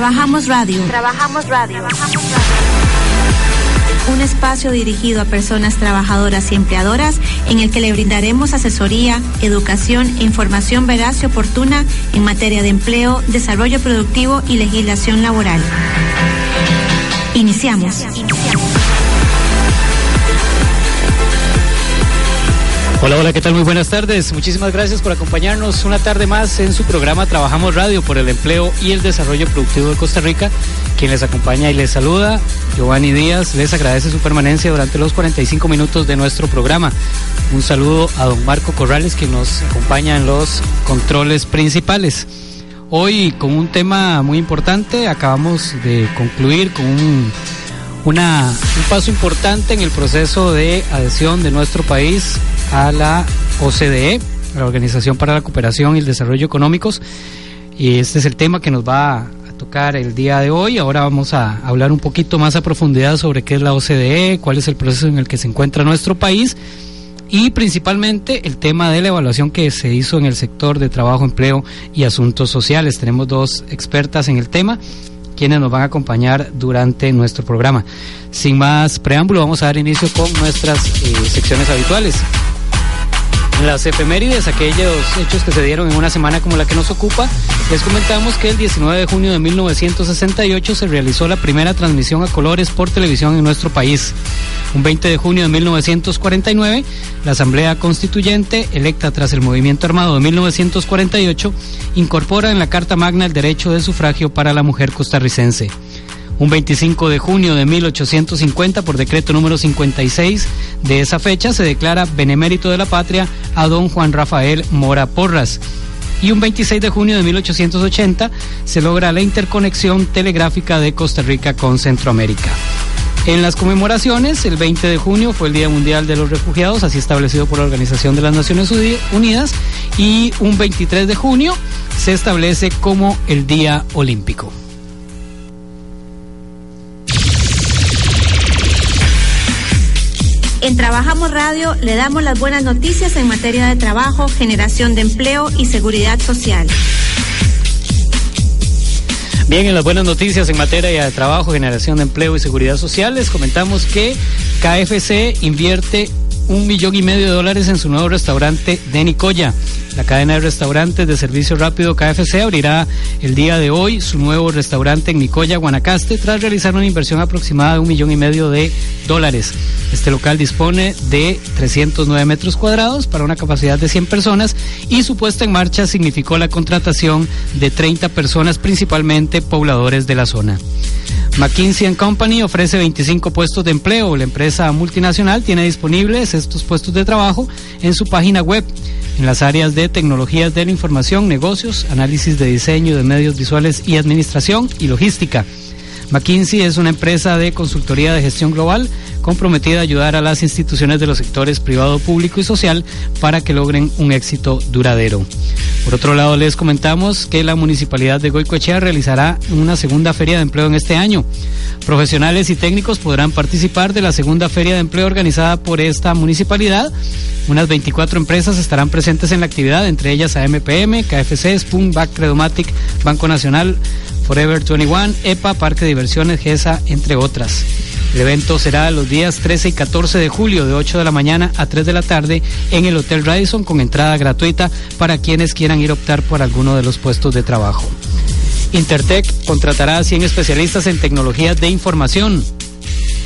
Trabajamos Radio. Trabajamos Radio. Un espacio dirigido a personas trabajadoras y empleadoras en el que le brindaremos asesoría, educación e información veraz y oportuna en materia de empleo, desarrollo productivo y legislación laboral. Iniciamos. Hola, hola, ¿qué tal? Muy buenas tardes. Muchísimas gracias por acompañarnos una tarde más en su programa Trabajamos Radio por el empleo y el desarrollo productivo de Costa Rica. Quien les acompaña y les saluda, Giovanni Díaz, les agradece su permanencia durante los 45 minutos de nuestro programa. Un saludo a don Marco Corrales, que nos acompaña en los controles principales. Hoy con un tema muy importante, acabamos de concluir con un, un paso importante en el proceso de adhesión de nuestro país a la OCDE, la Organización para la Cooperación y el Desarrollo Económicos. Y este es el tema que nos va a tocar el día de hoy. Ahora vamos a hablar un poquito más a profundidad sobre qué es la OCDE, cuál es el proceso en el que se encuentra nuestro país y principalmente el tema de la evaluación que se hizo en el sector de trabajo, empleo y asuntos sociales. Tenemos dos expertas en el tema quienes nos van a acompañar durante nuestro programa. Sin más preámbulo, vamos a dar inicio con nuestras eh, secciones habituales las efemérides, aquellos hechos que se dieron en una semana como la que nos ocupa, les comentamos que el 19 de junio de 1968 se realizó la primera transmisión a colores por televisión en nuestro país. Un 20 de junio de 1949, la Asamblea Constituyente, electa tras el movimiento armado de 1948, incorpora en la Carta Magna el derecho de sufragio para la mujer costarricense. Un 25 de junio de 1850, por decreto número 56 de esa fecha, se declara benemérito de la patria a don Juan Rafael Mora Porras. Y un 26 de junio de 1880 se logra la interconexión telegráfica de Costa Rica con Centroamérica. En las conmemoraciones, el 20 de junio fue el Día Mundial de los Refugiados, así establecido por la Organización de las Naciones Unidas, y un 23 de junio se establece como el Día Olímpico. En Trabajamos Radio le damos las buenas noticias en materia de trabajo, generación de empleo y seguridad social. Bien, en las buenas noticias en materia de trabajo, generación de empleo y seguridad social, les comentamos que KFC invierte un millón y medio de dólares en su nuevo restaurante de Nicoya. La cadena de restaurantes de servicio rápido KFC abrirá el día de hoy su nuevo restaurante en Nicoya, Guanacaste, tras realizar una inversión aproximada de un millón y medio de dólares. Este local dispone de 309 metros cuadrados para una capacidad de 100 personas y su puesta en marcha significó la contratación de 30 personas, principalmente pobladores de la zona. McKinsey Company ofrece 25 puestos de empleo. La empresa multinacional tiene disponibles estos puestos de trabajo en su página web en las áreas de tecnologías de la información, negocios, análisis de diseño de medios visuales y administración y logística. McKinsey es una empresa de consultoría de gestión global comprometida a ayudar a las instituciones de los sectores privado, público y social para que logren un éxito duradero. Por otro lado, les comentamos que la Municipalidad de Goicoechea realizará una segunda feria de empleo en este año. Profesionales y técnicos podrán participar de la segunda feria de empleo organizada por esta municipalidad. Unas 24 empresas estarán presentes en la actividad, entre ellas AMPM, KFC, Spoon, Back Credomatic, Banco Nacional, Forever 21, EPA, Parque Diversiones, GESA, entre otras. El evento será los días 13 y 14 de julio de 8 de la mañana a 3 de la tarde en el Hotel Radisson con entrada gratuita para quienes quieran ir a optar por alguno de los puestos de trabajo. Intertech contratará a 100 especialistas en tecnologías de información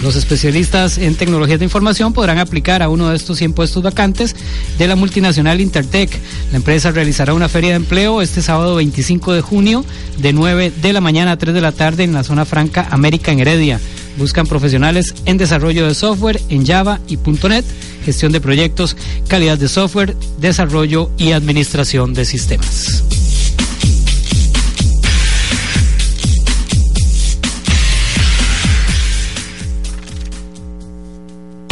los especialistas en tecnologías de información podrán aplicar a uno de estos 100 puestos vacantes de la multinacional Intertech. La empresa realizará una feria de empleo este sábado 25 de junio de 9 de la mañana a 3 de la tarde en la zona franca América en Heredia. Buscan profesionales en desarrollo de software en Java y .NET, gestión de proyectos, calidad de software, desarrollo y administración de sistemas.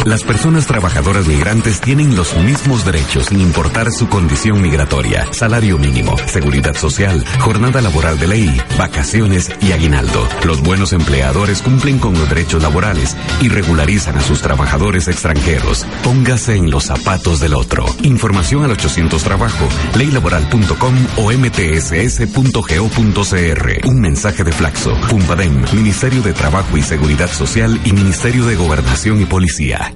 Las personas trabajadoras migrantes tienen los mismos derechos sin importar su condición migratoria, salario mínimo, seguridad social, jornada laboral de ley, vacaciones y aguinaldo. Los buenos empleadores cumplen con los derechos laborales y regularizan a sus trabajadores extranjeros. Póngase en los zapatos del otro. Información al 800 Trabajo, leylaboral.com o mtss.go.cr. Un mensaje de Flaxo, Pumpadem, Ministerio de Trabajo y Seguridad Social y Ministerio de Gobernación y Policía.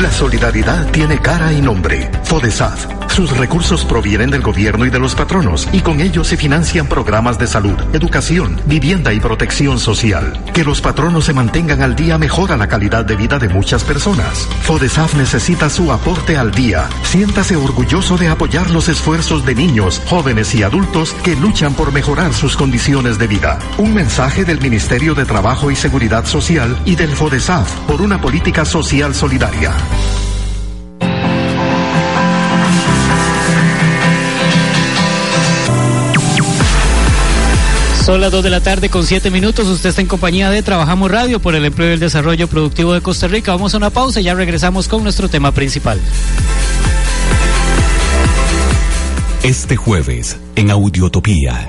La solidaridad tiene cara y nombre. FODESAF. Sus recursos provienen del gobierno y de los patronos y con ellos se financian programas de salud, educación, vivienda y protección social. Que los patronos se mantengan al día mejora la calidad de vida de muchas personas. FODESAF necesita su aporte al día. Siéntase orgulloso de apoyar los esfuerzos de niños, jóvenes y adultos que luchan por mejorar sus condiciones de vida. Un mensaje del Ministerio de Trabajo y Seguridad Social y del FODESAF por una política social solidaria. Son las 2 de la tarde con 7 minutos. Usted está en compañía de Trabajamos Radio por el empleo y el desarrollo productivo de Costa Rica. Vamos a una pausa y ya regresamos con nuestro tema principal. Este jueves, en Audiotopía.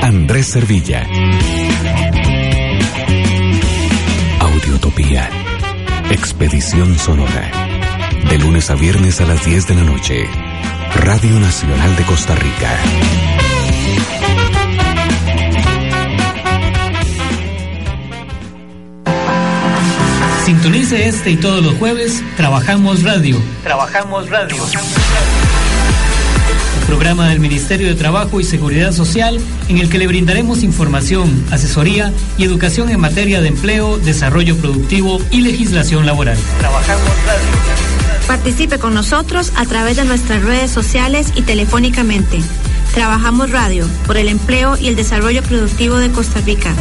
Andrés Servilla. Expedición Sonora. De lunes a viernes a las 10 de la noche Radio Nacional de Costa Rica. Sintonice este y todos los jueves, Trabajamos Radio. Trabajamos Radio. Programa del Ministerio de Trabajo y Seguridad Social en el que le brindaremos información, asesoría y educación en materia de empleo, desarrollo productivo y legislación laboral. Trabajamos Radio. Participe con nosotros a través de nuestras redes sociales y telefónicamente. Trabajamos Radio por el empleo y el desarrollo productivo de Costa Rica.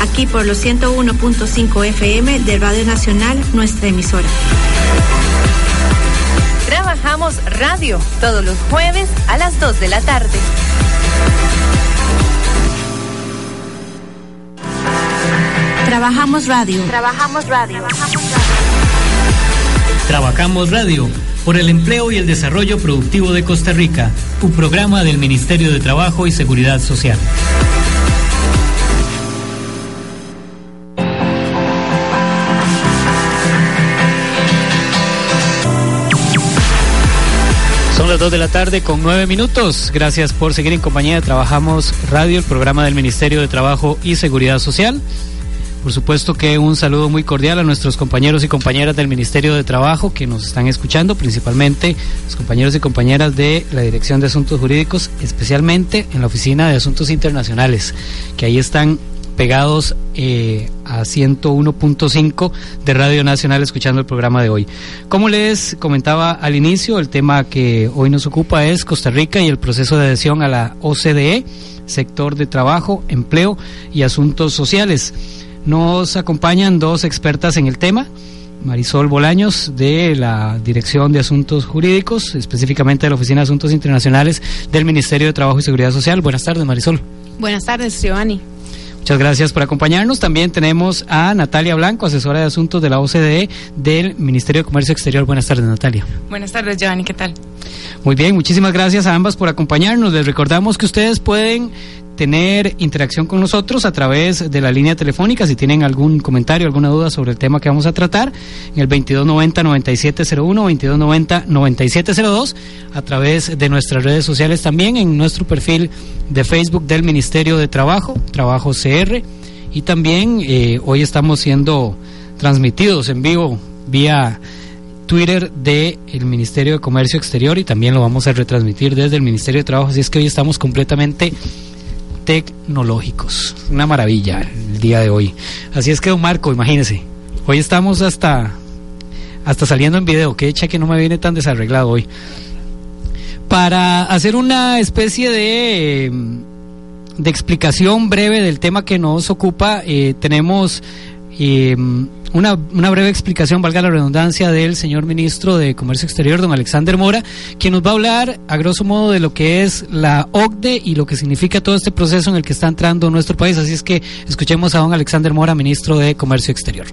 Aquí por los 101.5 FM de Radio Nacional, nuestra emisora. Trabajamos Radio todos los jueves a las 2 de la tarde. Trabajamos Radio. Trabajamos Radio. Trabajamos radio. Trabajamos Radio por el empleo y el desarrollo productivo de Costa Rica, un programa del Ministerio de Trabajo y Seguridad Social. 2 de la tarde con 9 minutos. Gracias por seguir en compañía de Trabajamos Radio, el programa del Ministerio de Trabajo y Seguridad Social. Por supuesto que un saludo muy cordial a nuestros compañeros y compañeras del Ministerio de Trabajo que nos están escuchando, principalmente los compañeros y compañeras de la Dirección de Asuntos Jurídicos, especialmente en la Oficina de Asuntos Internacionales, que ahí están pegados eh, a 101.5 de Radio Nacional escuchando el programa de hoy. Como les comentaba al inicio, el tema que hoy nos ocupa es Costa Rica y el proceso de adhesión a la OCDE, sector de trabajo, empleo y asuntos sociales. Nos acompañan dos expertas en el tema. Marisol Bolaños de la Dirección de Asuntos Jurídicos, específicamente de la Oficina de Asuntos Internacionales del Ministerio de Trabajo y Seguridad Social. Buenas tardes, Marisol. Buenas tardes, Giovanni. Muchas gracias por acompañarnos. También tenemos a Natalia Blanco, asesora de asuntos de la OCDE del Ministerio de Comercio Exterior. Buenas tardes, Natalia. Buenas tardes, Giovanni. ¿Qué tal? Muy bien, muchísimas gracias a ambas por acompañarnos. Les recordamos que ustedes pueden tener interacción con nosotros a través de la línea telefónica. Si tienen algún comentario, alguna duda sobre el tema que vamos a tratar, en el 2290-9701, 2290-9702, a través de nuestras redes sociales también, en nuestro perfil de Facebook del Ministerio de Trabajo, Trabajo CR, y también eh, hoy estamos siendo transmitidos en vivo vía Twitter del el Ministerio de Comercio Exterior y también lo vamos a retransmitir desde el Ministerio de Trabajo, así es que hoy estamos completamente tecnológicos. Una maravilla el día de hoy. Así es que, don Marco, imagínese. Hoy estamos hasta, hasta saliendo en video. Que echa que no me viene tan desarreglado hoy. Para hacer una especie de, de explicación breve del tema que nos ocupa, eh, tenemos eh, una, una, breve explicación, valga la redundancia, del señor ministro de Comercio Exterior, don Alexander Mora, quien nos va a hablar a grosso modo de lo que es la OCDE y lo que significa todo este proceso en el que está entrando nuestro país. Así es que escuchemos a don Alexander Mora, ministro de Comercio Exterior.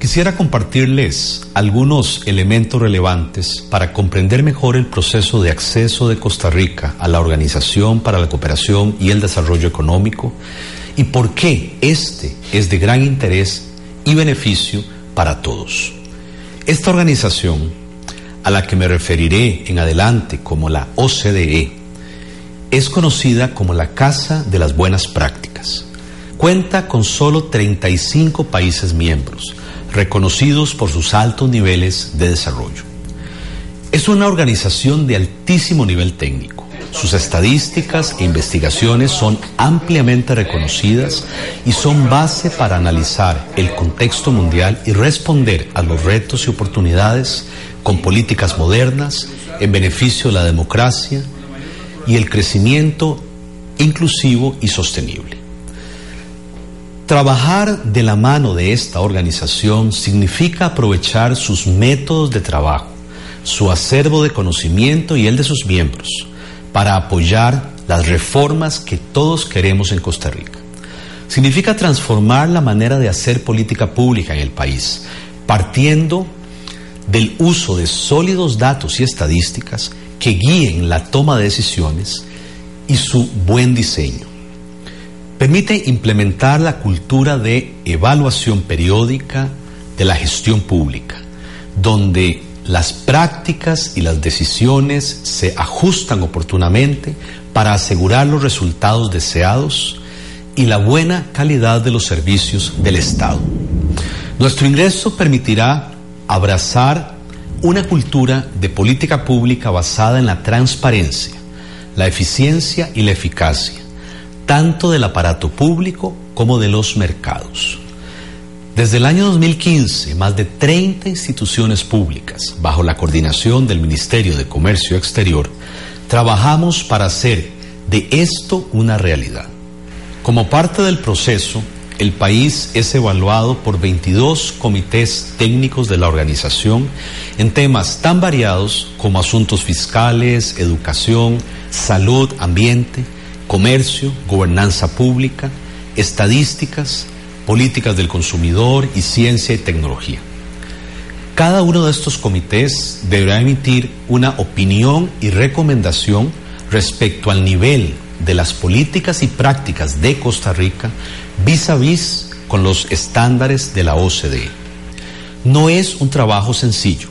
Quisiera compartirles algunos elementos relevantes para comprender mejor el proceso de acceso de Costa Rica a la Organización para la Cooperación y el Desarrollo Económico y por qué este es de gran interés y beneficio para todos. Esta organización, a la que me referiré en adelante como la OCDE, es conocida como la Casa de las Buenas Prácticas. Cuenta con solo 35 países miembros, reconocidos por sus altos niveles de desarrollo. Es una organización de altísimo nivel técnico. Sus estadísticas e investigaciones son ampliamente reconocidas y son base para analizar el contexto mundial y responder a los retos y oportunidades con políticas modernas en beneficio de la democracia y el crecimiento inclusivo y sostenible. Trabajar de la mano de esta organización significa aprovechar sus métodos de trabajo, su acervo de conocimiento y el de sus miembros para apoyar las reformas que todos queremos en Costa Rica. Significa transformar la manera de hacer política pública en el país, partiendo del uso de sólidos datos y estadísticas que guíen la toma de decisiones y su buen diseño permite implementar la cultura de evaluación periódica de la gestión pública, donde las prácticas y las decisiones se ajustan oportunamente para asegurar los resultados deseados y la buena calidad de los servicios del Estado. Nuestro ingreso permitirá abrazar una cultura de política pública basada en la transparencia, la eficiencia y la eficacia tanto del aparato público como de los mercados. Desde el año 2015, más de 30 instituciones públicas, bajo la coordinación del Ministerio de Comercio Exterior, trabajamos para hacer de esto una realidad. Como parte del proceso, el país es evaluado por 22 comités técnicos de la organización en temas tan variados como asuntos fiscales, educación, salud, ambiente, comercio, gobernanza pública, estadísticas, políticas del consumidor y ciencia y tecnología. Cada uno de estos comités deberá emitir una opinión y recomendación respecto al nivel de las políticas y prácticas de Costa Rica vis a vis con los estándares de la OCDE. No es un trabajo sencillo.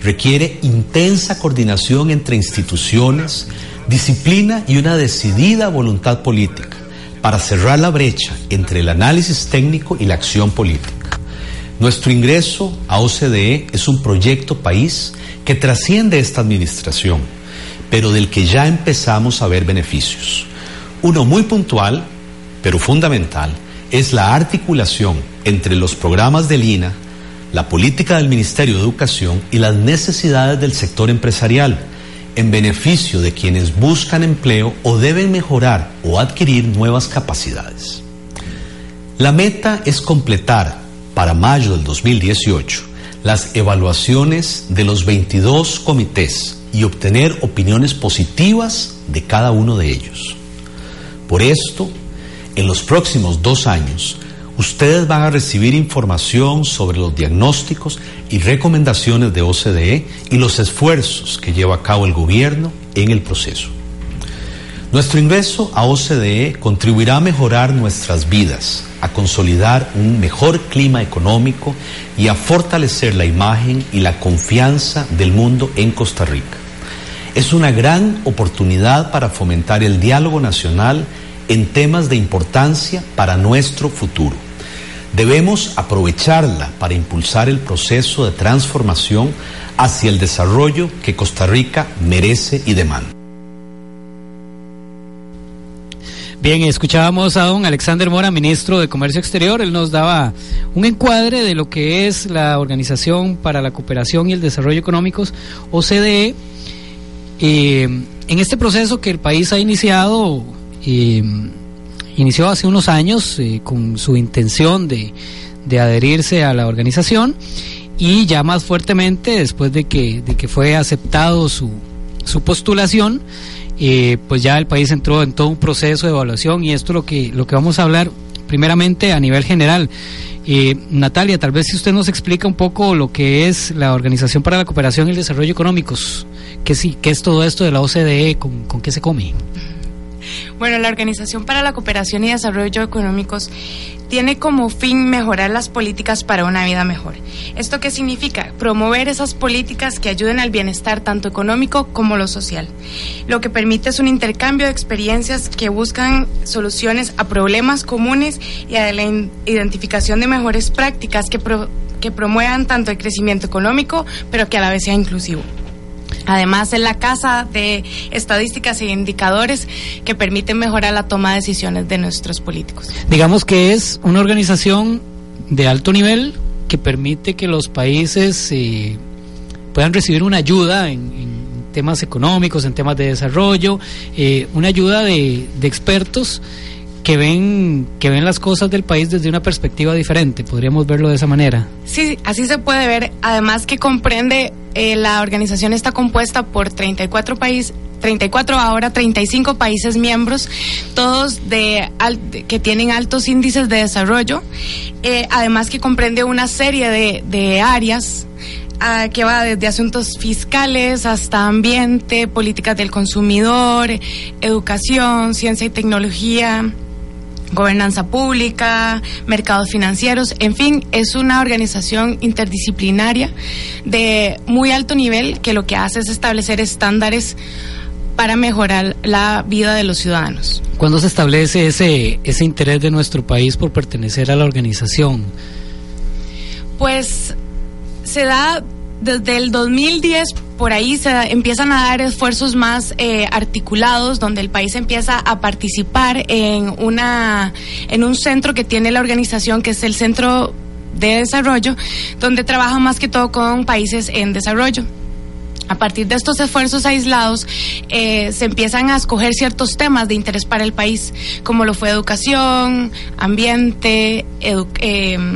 Requiere intensa coordinación entre instituciones, disciplina y una decidida voluntad política para cerrar la brecha entre el análisis técnico y la acción política. Nuestro ingreso a OCDE es un proyecto país que trasciende esta administración, pero del que ya empezamos a ver beneficios. Uno muy puntual, pero fundamental, es la articulación entre los programas del INA, la política del Ministerio de Educación y las necesidades del sector empresarial en beneficio de quienes buscan empleo o deben mejorar o adquirir nuevas capacidades. La meta es completar para mayo del 2018 las evaluaciones de los 22 comités y obtener opiniones positivas de cada uno de ellos. Por esto, en los próximos dos años, ustedes van a recibir información sobre los diagnósticos y recomendaciones de OCDE y los esfuerzos que lleva a cabo el gobierno en el proceso. Nuestro ingreso a OCDE contribuirá a mejorar nuestras vidas, a consolidar un mejor clima económico y a fortalecer la imagen y la confianza del mundo en Costa Rica. Es una gran oportunidad para fomentar el diálogo nacional en temas de importancia para nuestro futuro. Debemos aprovecharla para impulsar el proceso de transformación hacia el desarrollo que Costa Rica merece y demanda. Bien, escuchábamos a don Alexander Mora, ministro de Comercio Exterior. Él nos daba un encuadre de lo que es la Organización para la Cooperación y el Desarrollo Económicos, OCDE, eh, en este proceso que el país ha iniciado. Eh, inició hace unos años eh, con su intención de, de adherirse a la organización y ya más fuertemente después de que, de que fue aceptado su, su postulación, eh, pues ya el país entró en todo un proceso de evaluación y esto es lo que, lo que vamos a hablar primeramente a nivel general. Eh, Natalia, tal vez si usted nos explica un poco lo que es la Organización para la Cooperación y el Desarrollo Económicos, qué, sí, qué es todo esto de la OCDE, con, con qué se come. Bueno, la Organización para la Cooperación y Desarrollo Económicos tiene como fin mejorar las políticas para una vida mejor. ¿Esto qué significa? Promover esas políticas que ayuden al bienestar tanto económico como lo social. Lo que permite es un intercambio de experiencias que buscan soluciones a problemas comunes y a la identificación de mejores prácticas que, que promuevan tanto el crecimiento económico, pero que a la vez sea inclusivo. Además, es la casa de estadísticas e indicadores que permiten mejorar la toma de decisiones de nuestros políticos. Digamos que es una organización de alto nivel que permite que los países eh, puedan recibir una ayuda en, temas económicos, en temas de desarrollo, eh, una ayuda de, de expertos que ven que ven las cosas del país desde una perspectiva diferente. Podríamos verlo de esa manera. Sí, así se puede ver. Además que comprende eh, la organización está compuesta por 34 países 34 ahora 35 países miembros, todos de, que tienen altos índices de desarrollo, eh, además que comprende una serie de, de áreas ah, que va desde asuntos fiscales hasta ambiente, políticas del consumidor, educación, ciencia y tecnología, gobernanza pública, mercados financieros, en fin, es una organización interdisciplinaria de muy alto nivel que lo que hace es establecer estándares para mejorar la vida de los ciudadanos. ¿Cuándo se establece ese, ese interés de nuestro país por pertenecer a la organización? Pues se da desde el 2010 por ahí se empiezan a dar esfuerzos más eh, articulados donde el país empieza a participar en una en un centro que tiene la organización que es el centro de desarrollo donde trabaja más que todo con países en desarrollo. A partir de estos esfuerzos aislados, eh, se empiezan a escoger ciertos temas de interés para el país, como lo fue educación, ambiente, eh,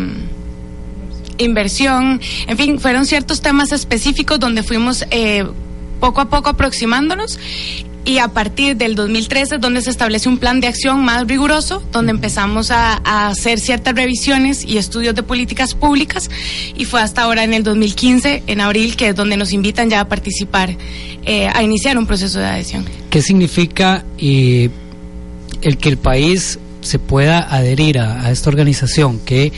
inversión, en fin, fueron ciertos temas específicos donde fuimos eh, poco a poco aproximándonos y a partir del 2013 es donde se establece un plan de acción más riguroso, donde empezamos a, hacer ciertas revisiones y estudios de políticas públicas y fue hasta ahora en el 2015, en abril, que es donde nos invitan ya a participar, eh, a iniciar un proceso de adhesión. ¿Qué significa eh, el que el país se pueda adherir a, a esta organización? ¿Qué,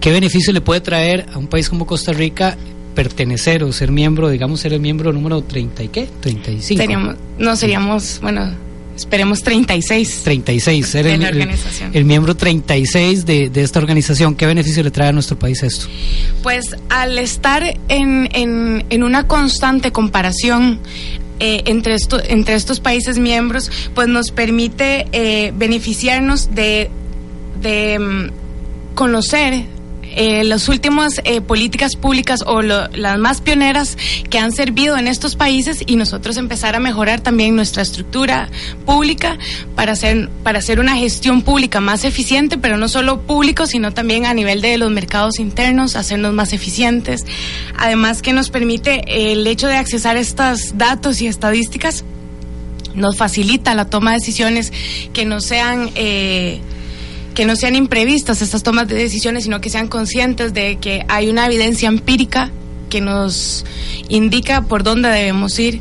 ¿Qué beneficio le puede traer a un país como Costa Rica pertenecer o ser miembro, digamos, ser el miembro número 30 y qué? 35. Seríamos, no, seríamos, bueno, esperemos 36. 36, ser el, el, miembro 36 de, de, esta organización. ¿Qué beneficio le trae a nuestro país esto? Pues al estar en, en, en una constante comparación eh, entre, esto, entre estos países miembros, pues nos permite eh, beneficiarnos de, de mm, conocer eh, las últimas eh, políticas públicas o las más pioneras que han servido en estos países y nosotros empezar a mejorar también nuestra estructura pública para hacer, para hacer una gestión pública más eficiente, pero no solo público, sino también a nivel de los mercados internos, hacernos más eficientes. Además que nos permite el hecho de accesar estos datos y estadísticas nos facilita la toma de decisiones que no sean eh, que no sean imprevistas estas tomas de decisiones, sino que sean conscientes de que hay una evidencia empírica que nos indica por dónde debemos ir.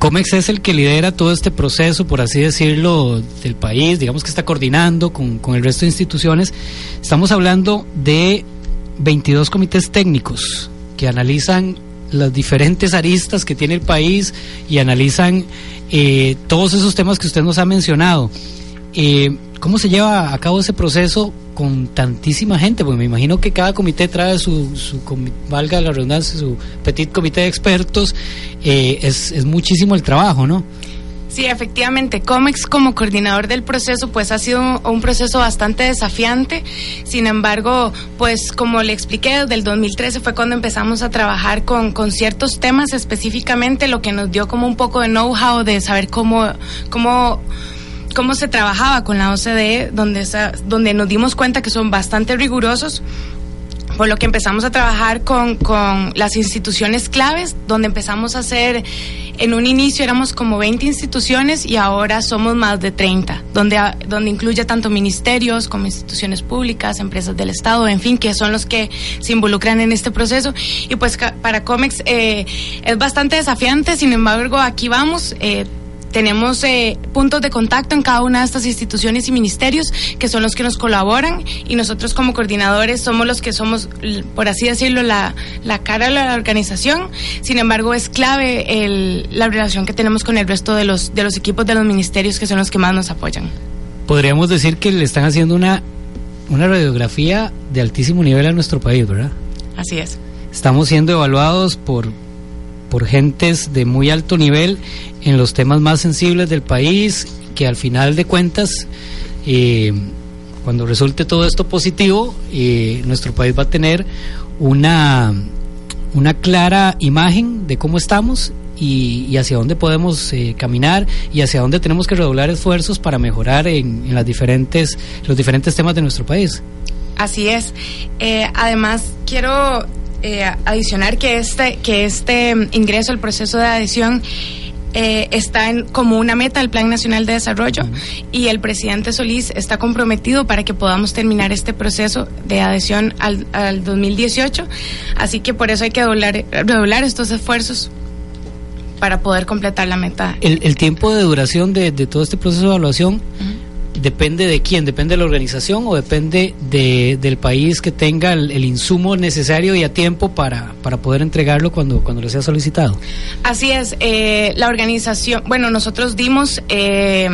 COMEX es el que lidera todo este proceso, por así decirlo, del país, digamos que está coordinando con, con el resto de instituciones. Estamos hablando de 22 comités técnicos que analizan las diferentes aristas que tiene el país y analizan eh, todos esos temas que usted nos ha mencionado. Eh, ¿Cómo se lleva a cabo ese proceso con tantísima gente? Porque me imagino que cada comité trae su, su valga la redundancia, su petit comité de expertos. Eh, es, es muchísimo el trabajo, ¿no? Sí, efectivamente, COMEX como coordinador del proceso, pues ha sido un, proceso bastante desafiante. Sin embargo, pues como le expliqué, desde el 2013 fue cuando empezamos a trabajar con, con ciertos temas específicamente, lo que nos dio como un poco de know-how de saber cómo, cómo cómo se trabajaba con la OCDE, donde, donde nos dimos cuenta que son bastante rigurosos por lo que empezamos a trabajar con, con, las instituciones claves, donde empezamos a hacer, en un inicio éramos como 20 instituciones y ahora somos más de 30, donde, donde incluye tanto ministerios como instituciones públicas, empresas del Estado, en fin, que son los que se involucran en este proceso. Y pues para COMEX eh, es bastante desafiante, sin embargo, aquí vamos. Eh, tenemos eh, puntos de contacto en cada una de estas instituciones y ministerios que son los que nos colaboran y nosotros como coordinadores somos los que somos, por así decirlo, la, la cara de la organización. Sin embargo, es clave el, la relación que tenemos con el resto de los, de los equipos de los ministerios que son los que más nos apoyan. Podríamos decir que le están haciendo una, una radiografía de altísimo nivel a nuestro país, ¿verdad? Así es. Estamos siendo evaluados por por gentes de muy alto nivel en los temas más sensibles del país, que al final de cuentas, eh, cuando resulte todo esto positivo, eh, nuestro país va a tener una, una clara imagen de cómo estamos y, hacia dónde podemos eh, caminar y hacia dónde tenemos que redoblar esfuerzos para mejorar en, en las diferentes, los diferentes temas de nuestro país. Así es. además, quiero eh, adicionar que este, que este ingreso al proceso de adhesión eh, está en, como una meta del Plan Nacional de Desarrollo y el presidente Solís está comprometido para que podamos terminar este proceso de adhesión al, al 2018. Así que por eso hay que doblar, redoblar estos esfuerzos para poder completar la meta. El, tiempo de duración de, todo este proceso de evaluación depende de quién, depende de la organización o depende de, del país que tenga el, insumo necesario y a tiempo para, para poder entregarlo cuando, cuando le sea solicitado. Así es, eh, la organización, bueno, nosotros dimos, eh,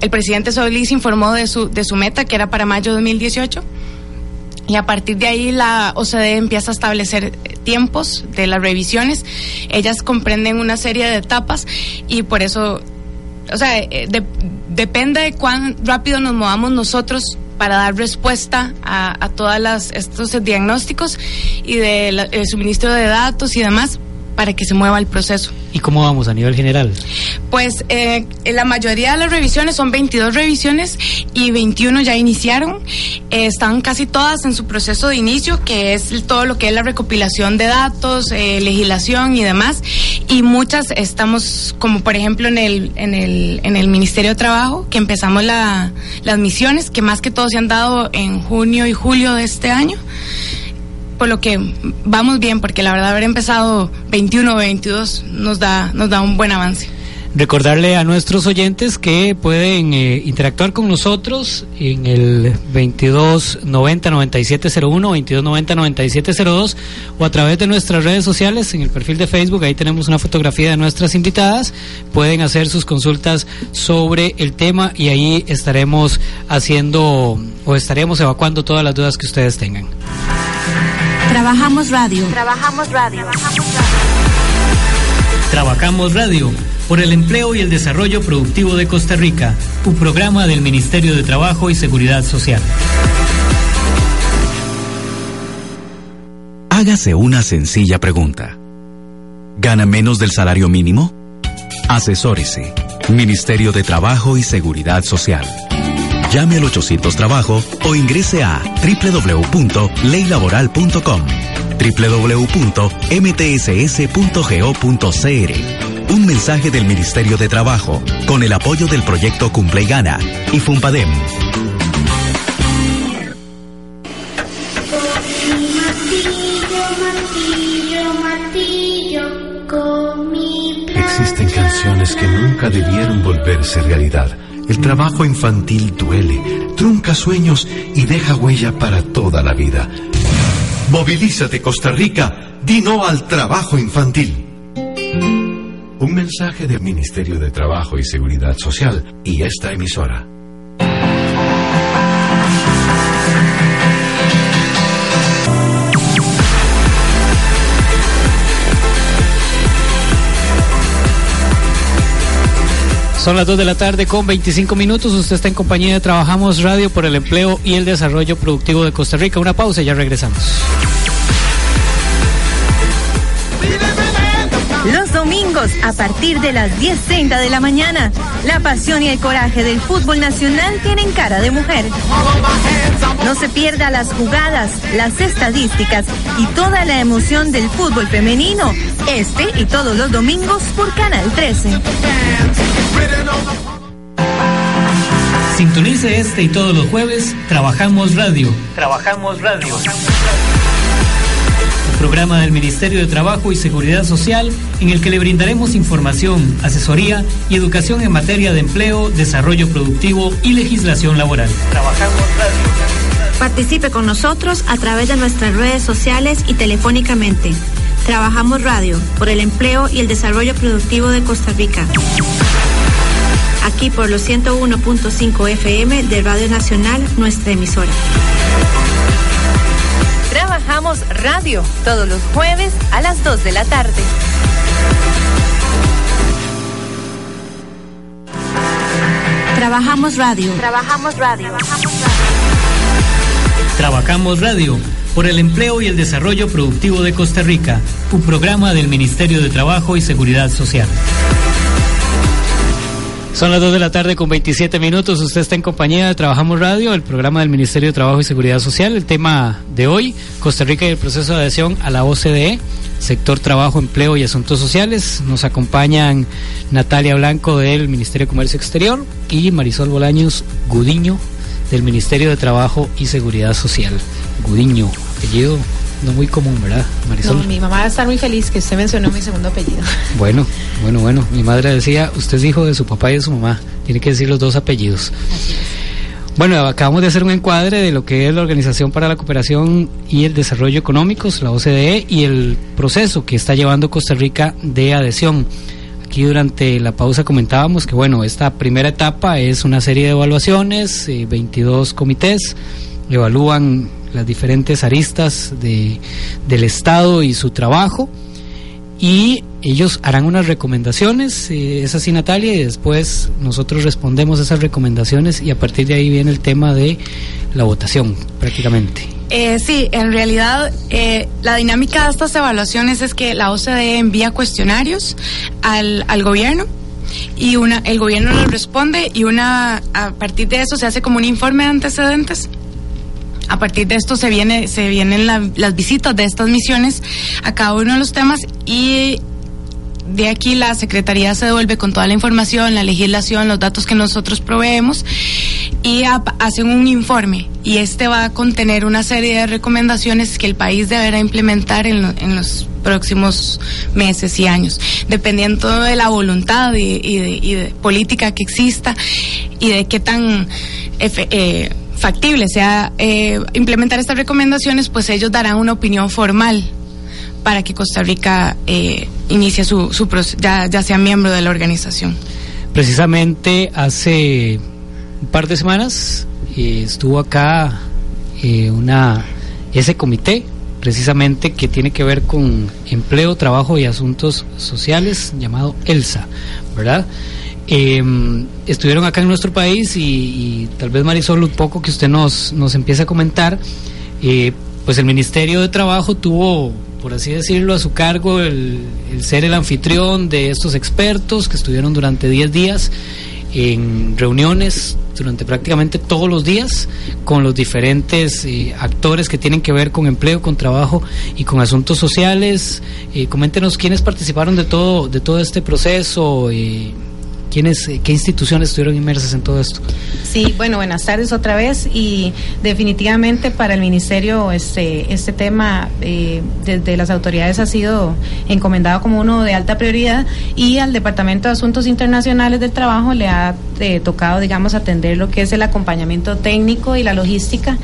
el presidente Solís informó de su, de su meta que era para mayo de 2018. Y a partir de ahí la OCDE empieza a establecer tiempos de las revisiones. Ellas comprenden una serie de etapas y por eso o sea, eh, depende de cuán rápido nos movamos nosotros para dar respuesta a, a todos estos diagnósticos y del suministro de datos y demás para que se mueva el proceso. ¿Y cómo vamos a nivel general? Pues eh, la mayoría de las revisiones son 22 revisiones y 21 ya iniciaron. Eh, están casi todas en su proceso de inicio, que es todo lo que es la recopilación de datos, eh, legislación y demás. Y muchas estamos, como por ejemplo en el, en el, en el Ministerio de Trabajo, que empezamos la, las misiones, que más que todo se han dado en junio y julio de este año por lo que vamos bien, porque la verdad haber empezado 21 o 22 nos da, nos da un buen avance. Recordarle a nuestros oyentes que pueden eh, interactuar con nosotros en el 2290-9701, 2290-9702 o a través de nuestras redes sociales, en el perfil de Facebook, ahí tenemos una fotografía de nuestras invitadas, pueden hacer sus consultas sobre el tema y ahí estaremos haciendo o estaremos evacuando todas las dudas que ustedes tengan. Trabajamos radio. Trabajamos radio. Trabajamos radio por el empleo y el desarrollo productivo de Costa Rica, un programa del Ministerio de Trabajo y Seguridad Social. Hágase una sencilla pregunta. ¿Gana menos del salario mínimo? Asesórese. Ministerio de Trabajo y Seguridad Social. Llame al 800 Trabajo o ingrese a www.leylaboral.com www.mtss.go.cr Un mensaje del Ministerio de Trabajo con el apoyo del proyecto Cumple y Gana y Fumpadem. Existen canciones que nunca debieron volverse realidad el trabajo infantil duele, trunca sueños y deja huella para toda la vida. Movilízate Costa Rica, di no al trabajo infantil. Un mensaje del Ministerio de Trabajo y Seguridad Social y esta emisora. Son las 2 de la tarde con 25 minutos. Usted está en compañía de Trabajamos Radio por el empleo y el desarrollo productivo de Costa Rica. Una pausa y ya regresamos. Los domingos a partir de las 10.30 de la mañana. La pasión y el coraje del fútbol nacional tienen cara de mujer. No se pierda las jugadas, las estadísticas y toda la emoción del fútbol femenino. Este y todos los domingos por Canal 13. Sintonice este y todos los jueves. Trabajamos Radio. Trabajamos Radio. programa del Ministerio de Trabajo y Seguridad Social en el que le brindaremos información, asesoría y educación en materia de empleo, desarrollo productivo y legislación laboral. Trabajamos Radio. Participe con nosotros a través de nuestras redes sociales y telefónicamente. Trabajamos Radio por el empleo y el desarrollo productivo de Costa Rica aquí por los 101.5 FM de Radio Nacional, nuestra emisora. Trabajamos radio todos los jueves a las 2 de la tarde. Trabajamos radio. Trabajamos radio. Trabajamos radio por el empleo y el desarrollo productivo de Costa Rica, un programa del Ministerio de Trabajo y Seguridad Social. Son las 2 de la tarde con 27 minutos. Usted está en compañía de Trabajamos Radio, el programa del Ministerio de Trabajo y Seguridad Social. El tema de hoy, Costa Rica y el proceso de adhesión a la OCDE, sector trabajo, empleo y asuntos sociales. Nos acompañan Natalia Blanco del Ministerio de Comercio Exterior y Marisol Bolaños Gudiño del Ministerio de Trabajo y Seguridad Social. Gudiño, apellido no muy común, ¿verdad, Marisol? No, mi mamá va a estar muy feliz que usted mencionó mi segundo apellido. Bueno, bueno, bueno. Mi madre decía, usted es hijo de su papá y de su mamá. Tiene que decir los dos apellidos. Así es. Bueno, acabamos de hacer un encuadre de lo que es la Organización para la Cooperación y el Desarrollo Económicos, la OCDE, y el proceso que está llevando Costa Rica de adhesión. Aquí durante la pausa comentábamos que, bueno, esta primera etapa es una serie de evaluaciones, 22 eh, comités evalúan las diferentes aristas de, del Estado y su trabajo y ellos harán unas recomendaciones, eh, es así Natalia, y después nosotros respondemos esas recomendaciones y a partir de ahí viene el tema de la votación prácticamente. Eh, sí, en realidad eh, la dinámica de estas evaluaciones es que la OCDE envía cuestionarios al, al gobierno y una, el gobierno nos responde y una a partir de eso se hace como un informe de antecedentes a partir de esto se viene se vienen las visitas de estas misiones a cada uno de los temas y de aquí la Secretaría se devuelve con toda la información, la legislación, los datos que nosotros proveemos y hacen un informe. Y este va a contener una serie de recomendaciones que el país deberá implementar en, en los próximos meses y años, dependiendo de la voluntad y, de, política que exista y de qué tan... Eh, factible sea eh, implementar estas recomendaciones, pues ellos darán una opinión formal para que Costa Rica eh, inicie su, su ya, ya sea miembro de la organización. Precisamente hace un par de semanas eh, estuvo acá eh, una ese comité precisamente que tiene que ver con empleo, trabajo y asuntos sociales llamado ELSA, ¿verdad? Eh, estuvieron acá en nuestro país y, tal vez Marisol, un poco que usted nos, nos empiece a comentar, eh, pues el Ministerio de Trabajo tuvo, por así decirlo, a su cargo el, ser el anfitrión de estos expertos que estuvieron durante 10 días en reuniones durante prácticamente todos los días con los diferentes eh, actores que tienen que ver con empleo, con trabajo y con asuntos sociales. Eh, coméntenos quiénes participaron de todo, de todo este proceso. Eh, ¿Quiénes, ¿Qué instituciones estuvieron inmersas en todo esto? Sí, bueno, buenas tardes otra vez y definitivamente para el Ministerio este, este tema eh, desde las autoridades ha sido encomendado como uno de alta prioridad y al Departamento de Asuntos Internacionales del Trabajo le ha eh, tocado, digamos, atender lo que es el acompañamiento técnico y la logística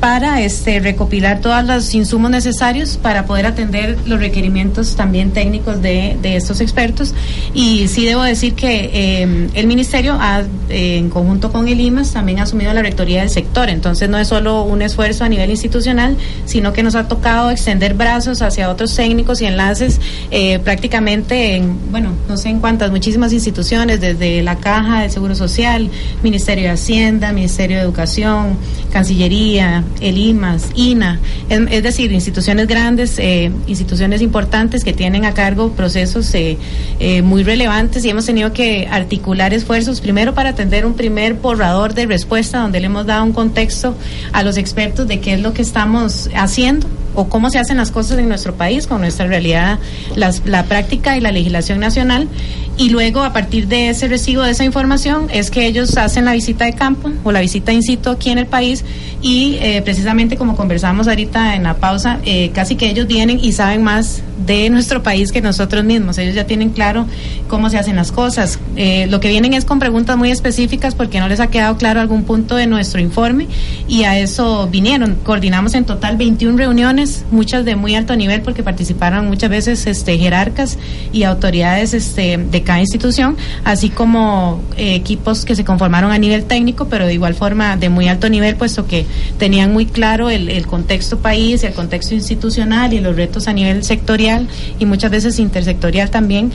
para este, recopilar todos los insumos necesarios para poder atender los requerimientos también técnicos de, de estos expertos. Y sí debo decir que eh, el Ministerio, ha, eh, en conjunto con el IMAS, también ha asumido la rectoría del sector. Entonces no es solo un esfuerzo a nivel institucional, sino que nos ha tocado extender brazos hacia otros técnicos y enlaces eh, prácticamente en, bueno, no sé en cuántas, muchísimas instituciones, desde la Caja del Seguro Social, Ministerio de Hacienda, Ministerio de Educación, Cancillería, el IMAS, INA, es, decir, instituciones grandes, eh, instituciones importantes que tienen a cargo procesos eh, eh, muy relevantes y hemos tenido que articular esfuerzos primero para atender un primer borrador de respuesta donde le hemos dado un contexto a los expertos de qué es lo que estamos haciendo o cómo se hacen las cosas en nuestro país con nuestra realidad, la práctica y la legislación nacional. Y luego, a partir de ese recibo, de esa información, es que ellos hacen la visita de campo o la visita in situ aquí en el país y eh, precisamente como conversamos ahorita en la pausa, eh, casi que ellos vienen y saben más de nuestro país que nosotros mismos. Ellos ya tienen claro cómo se hacen las cosas. Eh, lo que vienen es con preguntas muy específicas porque no les ha quedado claro algún punto de nuestro informe y a eso vinieron. Coordinamos en total 21 reuniones muchas de muy alto nivel porque participaron muchas veces este, jerarcas y autoridades este, de cada institución, así como eh, equipos que se conformaron a nivel técnico, pero de igual forma de muy alto nivel, puesto que tenían muy claro el, contexto país, el contexto institucional y los retos a nivel sectorial y muchas veces intersectorial también.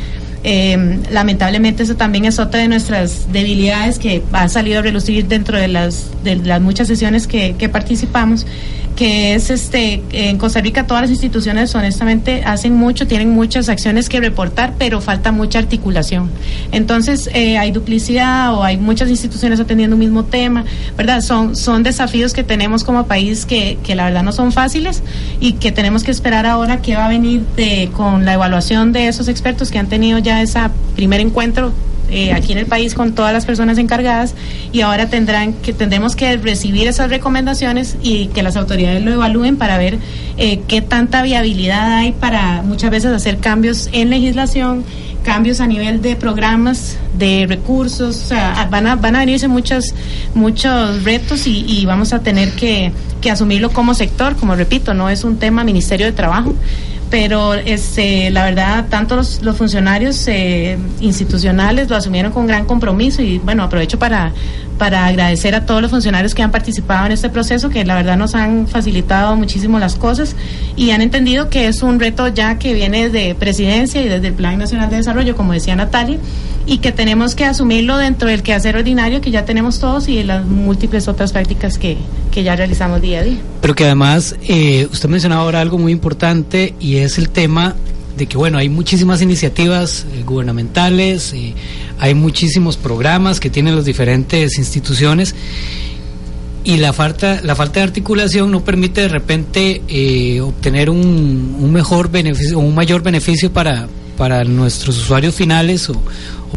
Eh, lamentablemente eso también es otra de nuestras debilidades que ha salido a relucir dentro de las, de las muchas sesiones que participamos que es este en Costa Rica todas las instituciones honestamente hacen mucho, tienen muchas acciones que reportar, pero falta mucha articulación. Entonces eh, hay duplicidad o hay muchas instituciones atendiendo un mismo tema, ¿verdad? Son, son desafíos que tenemos como país que, que la verdad no son fáciles y que tenemos que esperar ahora que va a venir de, con la evaluación de esos expertos que han tenido ya ese primer encuentro eh, aquí en el país con todas las personas encargadas y ahora tendrán que tendremos que recibir esas recomendaciones y que las autoridades lo evalúen para ver eh, qué tanta viabilidad hay para muchas veces hacer cambios en legislación cambios a nivel de programas, de recursos, o sea, van a, van a venirse muchos, muchos retos y, vamos a tener que asumirlo como sector, como repito, no es un tema Ministerio de Trabajo, pero este, la verdad, tanto los, funcionarios eh, institucionales lo asumieron con gran compromiso y bueno, aprovecho para, para agradecer a todos los funcionarios que han participado en este proceso, que la verdad nos han facilitado muchísimo las cosas y han entendido que es un reto ya que viene de presidencia y desde el Plan Nacional de Desarrollo, como decía Natalia, y que tenemos que asumirlo dentro del quehacer ordinario que ya tenemos todos y las múltiples otras prácticas que, que ya realizamos día a día. Pero que además, eh, usted mencionaba ahora algo muy importante y el tema de que, bueno, hay muchísimas iniciativas eh, gubernamentales, eh, hay muchísimos programas que tienen las diferentes instituciones y la falta la falta de articulación no permite de repente obtener un, un mejor beneficio un mayor beneficio para para nuestros usuarios finales o,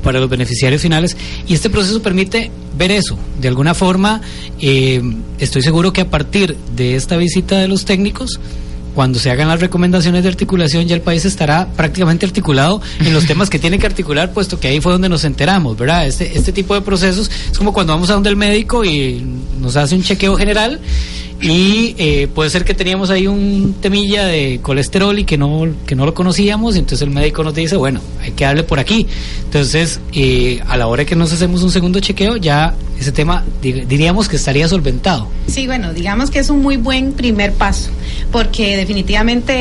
para los beneficiarios finales. Y este proceso permite ver eso. De alguna forma, eh, estoy seguro que a partir de esta visita de los técnicos, cuando se hagan las recomendaciones de articulación, ya el país estará prácticamente articulado en los temas que tiene que articular, puesto que ahí fue donde nos enteramos, ¿verdad? Este, este tipo de procesos es como cuando vamos a donde el médico y nos hace un chequeo general y eh, puede ser que teníamos ahí un temilla de colesterol y que no que no lo conocíamos y entonces el médico nos dice bueno hay que darle por aquí entonces eh, a la hora que nos hacemos un segundo chequeo ya ese tema diríamos que estaría solventado. Sí bueno digamos que es un muy buen primer paso porque definitivamente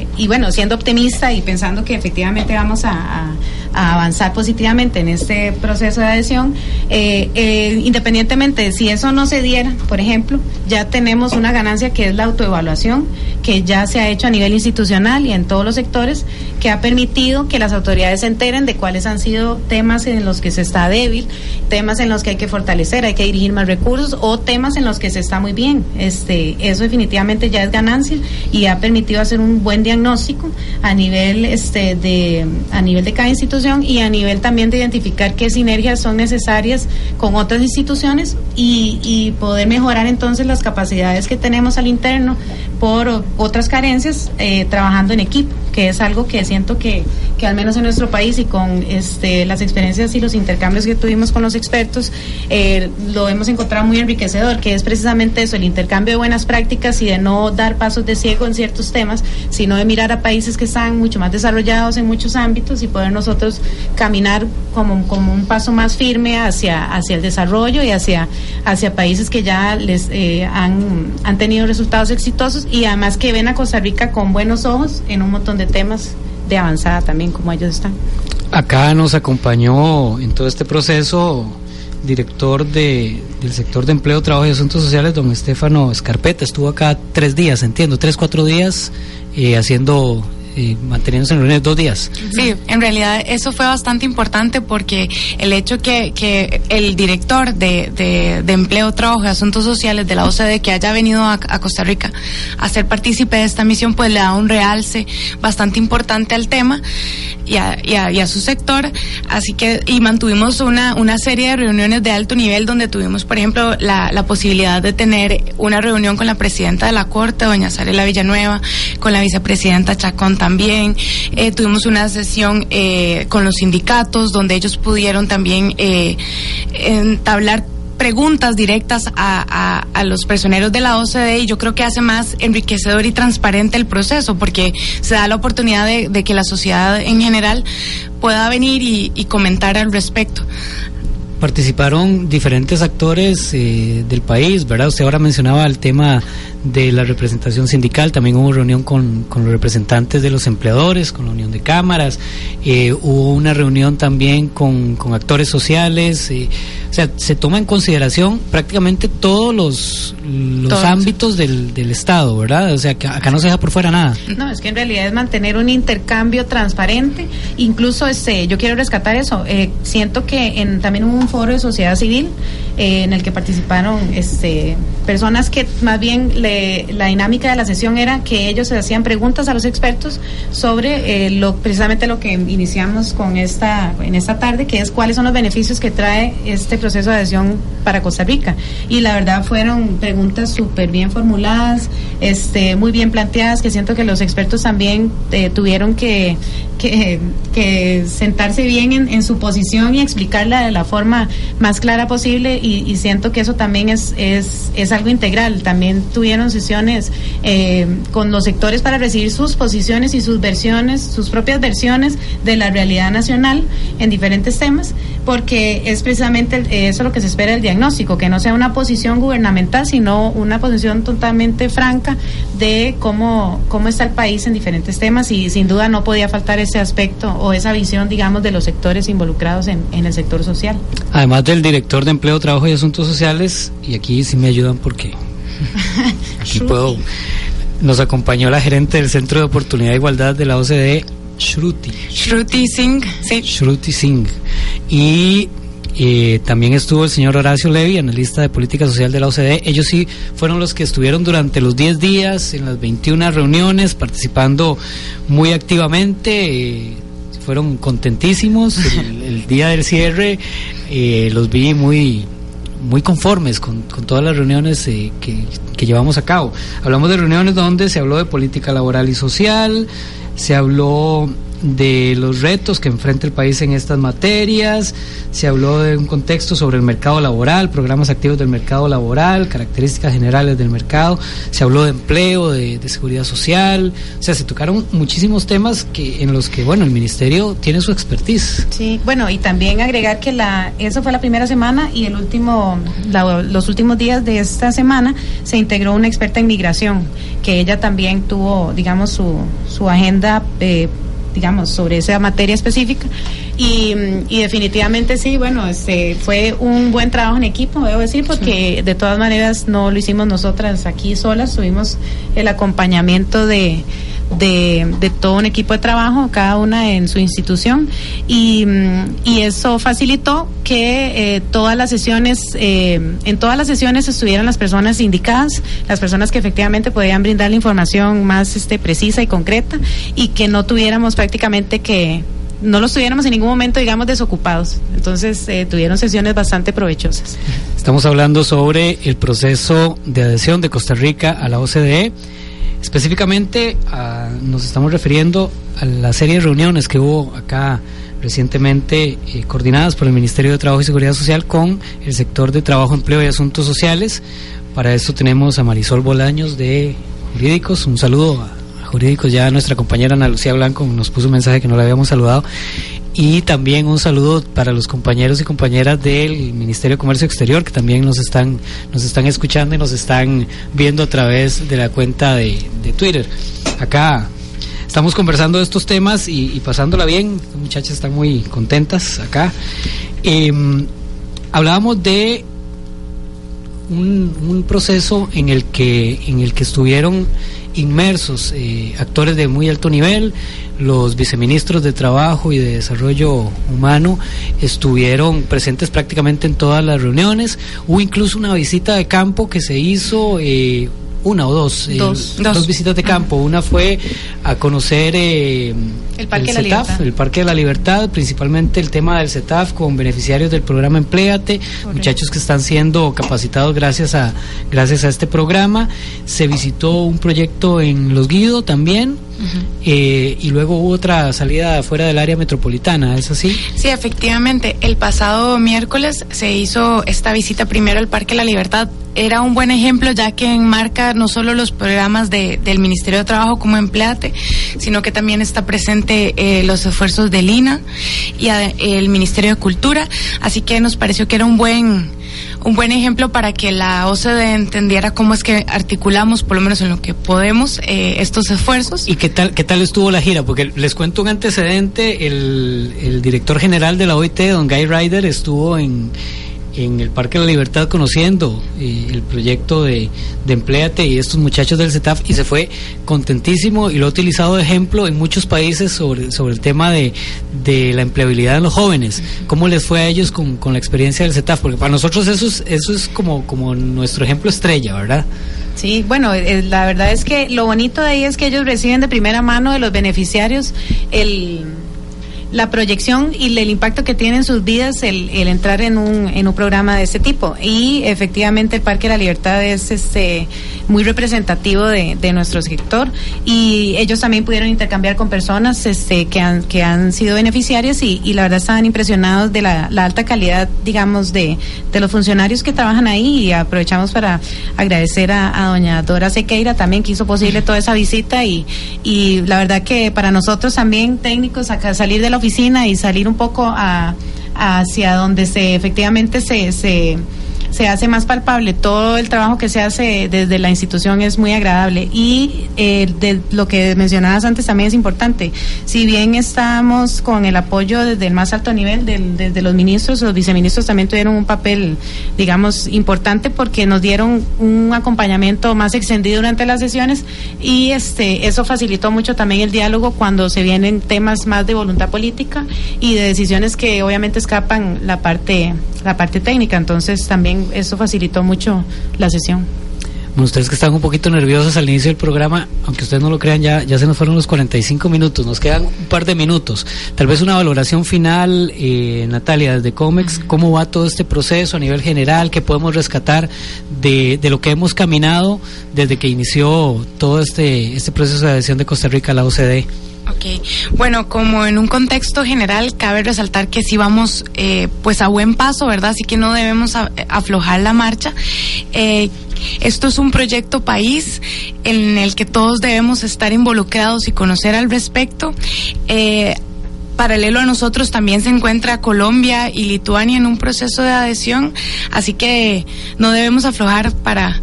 eh, y bueno siendo optimista y pensando que efectivamente vamos a a avanzar positivamente en este proceso de adhesión, eh, eh, independientemente de si eso no se diera, por ejemplo, ya tenemos una ganancia que es la autoevaluación, que ya se ha hecho a nivel institucional y en todos los sectores, que ha permitido que las autoridades se enteren de cuáles han sido temas en los que se está débil, temas en los que hay que fortalecer, hay que dirigir más recursos o temas en los que se está muy bien. Este, eso definitivamente ya es ganancia y ha permitido hacer un buen diagnóstico a nivel este de a nivel de cada institución y a nivel también de identificar qué sinergias son necesarias con otras instituciones y, poder mejorar entonces las capacidades que tenemos al interno por otras carencias eh, trabajando en equipo, que es algo que siento que, que al menos en nuestro país y con este, las experiencias y los intercambios que tuvimos con los expertos, eh, lo hemos encontrado muy enriquecedor, que es precisamente eso, el intercambio de buenas prácticas y de no dar pasos de ciego en ciertos temas, sino de mirar a países que están mucho más desarrollados en muchos ámbitos y poder nosotros caminar como, como un paso más firme hacia, hacia el desarrollo y hacia, hacia países que ya les eh, han, han tenido resultados exitosos y además que ven a Costa Rica con buenos ojos en un montón de temas de avanzada también como ellos están. Acá nos acompañó en todo este proceso director de, del sector de empleo, trabajo y asuntos sociales, don Estefano Escarpeta. Estuvo acá tres días, entiendo, tres, cuatro días eh, haciendo eh, manteniéndose en reuniones dos días. Sí, en realidad eso fue bastante importante porque el hecho que, que el director de, de, Empleo, Trabajo y Asuntos Sociales de la OCDE que haya venido a, Costa Rica a ser partícipe de esta misión, pues le da un realce bastante importante al tema y a, su sector. Así que, y mantuvimos una, una serie de reuniones de alto nivel donde tuvimos, por ejemplo, la, la posibilidad de tener una reunión con la presidenta de la Corte, doña Sarela Villanueva, con la vicepresidenta Chacón también. Eh, tuvimos una sesión eh, con los sindicatos donde ellos pudieron también eh, entablar preguntas directas a, a, los personeros de la OCDE y yo creo que hace más enriquecedor y transparente el proceso porque se da la oportunidad de, que la sociedad en general pueda venir y comentar al respecto participaron diferentes actores eh, del país, ¿verdad? Usted ahora mencionaba el tema de la representación sindical, también hubo reunión con, con los representantes de los empleadores, con la Unión de Cámaras, eh, hubo una reunión también con, con actores sociales, eh, o sea, se toma en consideración prácticamente todos los, los ámbitos del, del Estado, ¿verdad? O sea, que acá no se deja por fuera nada. No, es que en realidad es mantener un intercambio transparente, incluso este, yo quiero rescatar eso, eh, siento que en, también hubo un foro de sociedad civil eh, en el que participaron este, personas que más bien la dinámica de la sesión era que ellos se hacían preguntas a los expertos sobre eh, lo, precisamente lo que iniciamos con esta, en esta tarde, que es cuáles son los beneficios que trae este proceso de adhesión para Costa Rica. Y la verdad fueron preguntas súper bien formuladas, este, muy bien planteadas, que siento que los expertos también eh, tuvieron que, que, sentarse bien en, en su posición y explicarla de la forma más clara posible y, siento que eso también es, es, es, algo integral. También tuvieron sesiones eh, con los sectores para recibir sus posiciones y sus versiones, sus propias versiones de la realidad nacional en diferentes temas, porque es precisamente eso lo que se espera del diagnóstico, que no sea una posición gubernamental, sino una posición totalmente franca de cómo, cómo está el país en diferentes temas y sin duda no podía faltar ese aspecto o esa visión, digamos, de los sectores involucrados en, en el sector social. Además del director de Empleo, Trabajo y Asuntos Sociales, y aquí sí me ayudan porque aquí puedo. Nos acompañó la gerente del Centro de Oportunidad e Igualdad de la OCDE, Shruti. Shruti Singh, sí. Shruti Singh. Y eh, también estuvo el señor Horacio Levy, analista de política social de la OCDE. Ellos sí fueron los que estuvieron durante los 10 días en las 21 reuniones, participando muy activamente. Eh, fueron contentísimos. El, día del cierre eh, los vi muy muy conformes con, todas las reuniones eh, que, que, llevamos a cabo. Hablamos de reuniones donde se habló de política laboral y social, se habló de los retos que enfrenta el país en estas materias, se habló de un contexto sobre el mercado laboral, programas activos del mercado laboral, características generales del mercado, se habló de empleo, de, seguridad social, o sea, se tocaron muchísimos temas que en los que, bueno, el ministerio tiene su expertise. Sí, bueno, y también agregar que la eso fue la primera semana y el último los últimos días de esta semana se integró una experta en migración, que ella también tuvo, digamos, su, su agenda eh, digamos, sobre esa materia específica. Y, definitivamente sí, bueno, este fue un buen trabajo en equipo, debo decir, porque de todas maneras no lo hicimos nosotras aquí solas, tuvimos el acompañamiento de, de, todo un equipo de trabajo, cada una en su institución, y, eso facilitó que eh, todas las sesiones, eh, en todas las sesiones estuvieran las personas indicadas, las personas que efectivamente podían brindar la información más este, precisa y concreta, y que no tuviéramos prácticamente que no los tuviéramos en ningún momento, digamos, desocupados. Entonces, eh, tuvieron sesiones bastante provechosas. Estamos hablando sobre el proceso de adhesión de Costa Rica a la OCDE. Específicamente nos estamos refiriendo a la serie de reuniones que hubo acá recientemente eh, coordinadas por el Ministerio de Trabajo y Seguridad Social con el sector de Trabajo, Empleo y Asuntos Sociales. Para esto tenemos a Marisol Bolaños de Jurídicos. Un saludo a Jurídicos. Ya nuestra compañera Ana Lucía Blanco nos puso un mensaje que no la habíamos saludado. Y también un saludo para los compañeros y compañeras del Ministerio de Comercio Exterior que también nos están, nos están escuchando y nos están viendo a través de la cuenta de, Twitter. Acá estamos conversando de estos temas y, pasándola bien. Las muchachas están muy contentas acá. Em, hablábamos de un, un, proceso en el que en el que estuvieron inmersos eh, actores de muy alto nivel los viceministros de trabajo y de desarrollo humano estuvieron presentes prácticamente en todas las reuniones. Hubo incluso una visita de campo que se hizo eh, una o dos, eh, dos, dos. visitas de campo. Una fue a conocer eh, el, Parque el de la CETAF, el Parque de la Libertad, principalmente el tema del CETAF con beneficiarios del programa Empléate, muchachos que están siendo capacitados gracias a, gracias a este programa. Se visitó un proyecto en Los Guido también. Eh, y luego hubo otra salida fuera del área metropolitana, ¿es así? Sí, efectivamente. El pasado miércoles se hizo esta visita primero al Parque la Libertad. Era un buen ejemplo ya que enmarca no solo los programas de, del Ministerio de Trabajo como Empleate, sino que también está presente eh, los esfuerzos del INA y a, el Ministerio de Cultura. Así que nos pareció que era un buen un buen ejemplo para que la OCDE entendiera cómo es que articulamos, por lo menos en lo que podemos, eh, estos esfuerzos. ¿Y qué tal, qué tal estuvo la gira? Porque les cuento un antecedente, el, el director general de la OIT, don Guy Ryder, estuvo en en el Parque de la Libertad conociendo eh, el proyecto de, de Empleate y estos muchachos del CETAF y se fue contentísimo y lo ha utilizado de ejemplo en muchos países sobre, sobre el tema de, de la empleabilidad de los jóvenes. ¿Cómo les fue a ellos con, con la experiencia del CETAF? Porque para nosotros eso es, eso es como, como nuestro ejemplo estrella, ¿verdad? Sí, bueno, eh, la verdad es que lo bonito de ahí es que ellos reciben de primera mano de los beneficiarios el la proyección y el impacto que tiene en sus vidas el, el entrar en un, en un programa de este tipo. Y efectivamente el Parque de la Libertad es este muy representativo de, de nuestro sector. Y ellos también pudieron intercambiar con personas este, que, han, que han sido beneficiarias y, y la verdad estaban impresionados de la, la alta calidad, digamos, de, de, los funcionarios que trabajan ahí. Y aprovechamos para agradecer a, a doña Dora Sequeira también que hizo posible toda esa visita. Y, y la verdad que para nosotros también técnicos acá salir de la oficina y salir un poco a, hacia donde se efectivamente se, se se hace más palpable. Todo el trabajo que se hace desde la institución es muy agradable. Y eh, de lo que mencionabas antes también es importante. Si bien estamos con el apoyo desde el más alto nivel, del, desde los ministros, los viceministros también tuvieron un papel, digamos, importante porque nos dieron un acompañamiento más extendido durante las sesiones y este eso facilitó mucho también el diálogo cuando se vienen temas más de voluntad política y de decisiones que obviamente escapan la parte la parte técnica. Entonces también eso facilitó mucho la sesión. Bueno, ustedes que están un poquito nerviosos al inicio del programa, aunque ustedes no lo crean, ya, ya se nos fueron los 45 minutos, nos quedan un par de minutos. Tal vez una valoración final, eh, Natalia, desde COMEX, ¿cómo va todo este proceso a nivel general? ¿Qué podemos rescatar de, de lo que hemos caminado desde que inició todo este, este proceso de adhesión de Costa Rica a la OCDE? Ok, bueno, como en un contexto general, cabe resaltar que si vamos eh, pues a buen paso, ¿verdad? Así que no debemos a, aflojar la marcha. Eh, esto es un proyecto país en el que todos debemos estar involucrados y conocer al respecto. Eh, paralelo a nosotros también se encuentra Colombia y Lituania en un proceso de adhesión, así que no debemos aflojar para,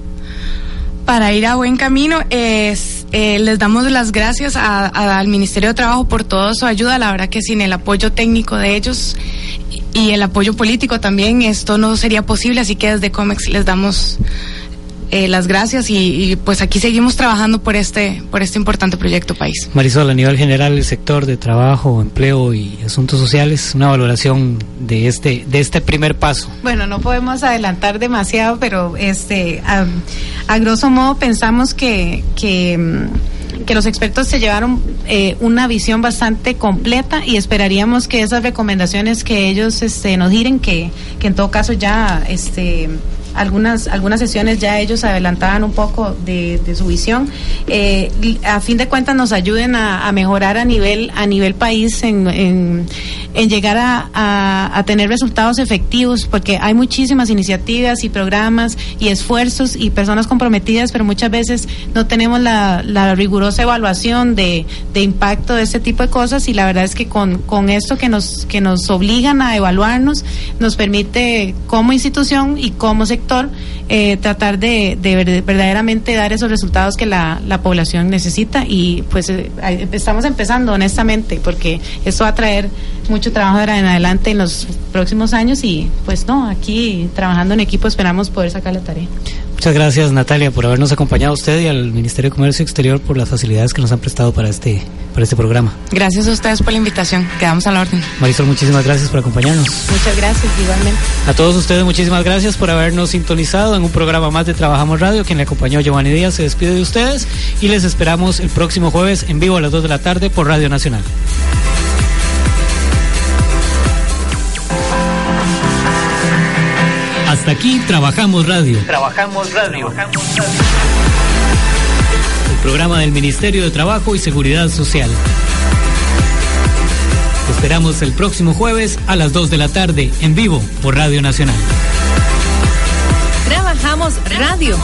para ir a buen camino. Es, eh, les damos las gracias a, a, al Ministerio de Trabajo por toda su ayuda. La verdad que sin el apoyo técnico de ellos y el apoyo político también esto no sería posible. Así que desde COMEX les damos eh, las gracias y, y, pues aquí seguimos trabajando por este por este importante proyecto país. Marisol, a nivel general el sector de trabajo, empleo y asuntos sociales, una valoración de este de este primer paso. Bueno, no podemos adelantar demasiado, pero este a, a grosso modo pensamos que que que los expertos se llevaron eh, una visión bastante completa y esperaríamos que esas recomendaciones que ellos este, nos giren, que, que en todo caso ya este, algunas algunas sesiones ya ellos adelantaban un poco de, de su visión. Eh, a fin de cuentas nos ayuden a, mejorar a nivel a nivel país en, en, llegar a, a, a, tener resultados efectivos porque hay muchísimas iniciativas y programas y esfuerzos y personas comprometidas pero muchas veces no tenemos la, la rigurosa evaluación de, de, impacto de este tipo de cosas y la verdad es que con, con esto que nos que nos obligan a evaluarnos nos permite como institución y como sector eh, tratar de, de, verdaderamente dar esos resultados que la, la población necesita y pues eh, estamos empezando honestamente porque eso va a traer mucho trabajo en adelante en los próximos años y pues no, aquí trabajando en equipo esperamos poder sacar la tarea. Muchas gracias Natalia por habernos acompañado a usted y al Ministerio de Comercio Exterior por las facilidades que nos han prestado para este, para este programa. Gracias a ustedes por la invitación, quedamos a la orden. Marisol, muchísimas gracias por acompañarnos. Muchas gracias, igualmente. A todos ustedes muchísimas gracias por habernos sintonizado en un programa más de Trabajamos Radio. Quien le acompañó Giovanni Díaz se despide de ustedes y les esperamos el próximo jueves en vivo a las 2 de la tarde por Radio Nacional. Hasta aquí Trabajamos Radio. Trabajamos Radio. El programa del Ministerio de Trabajo y Seguridad Social. Te esperamos el próximo jueves a las 2 de la tarde en vivo por Radio Nacional. Trabajamos Radio.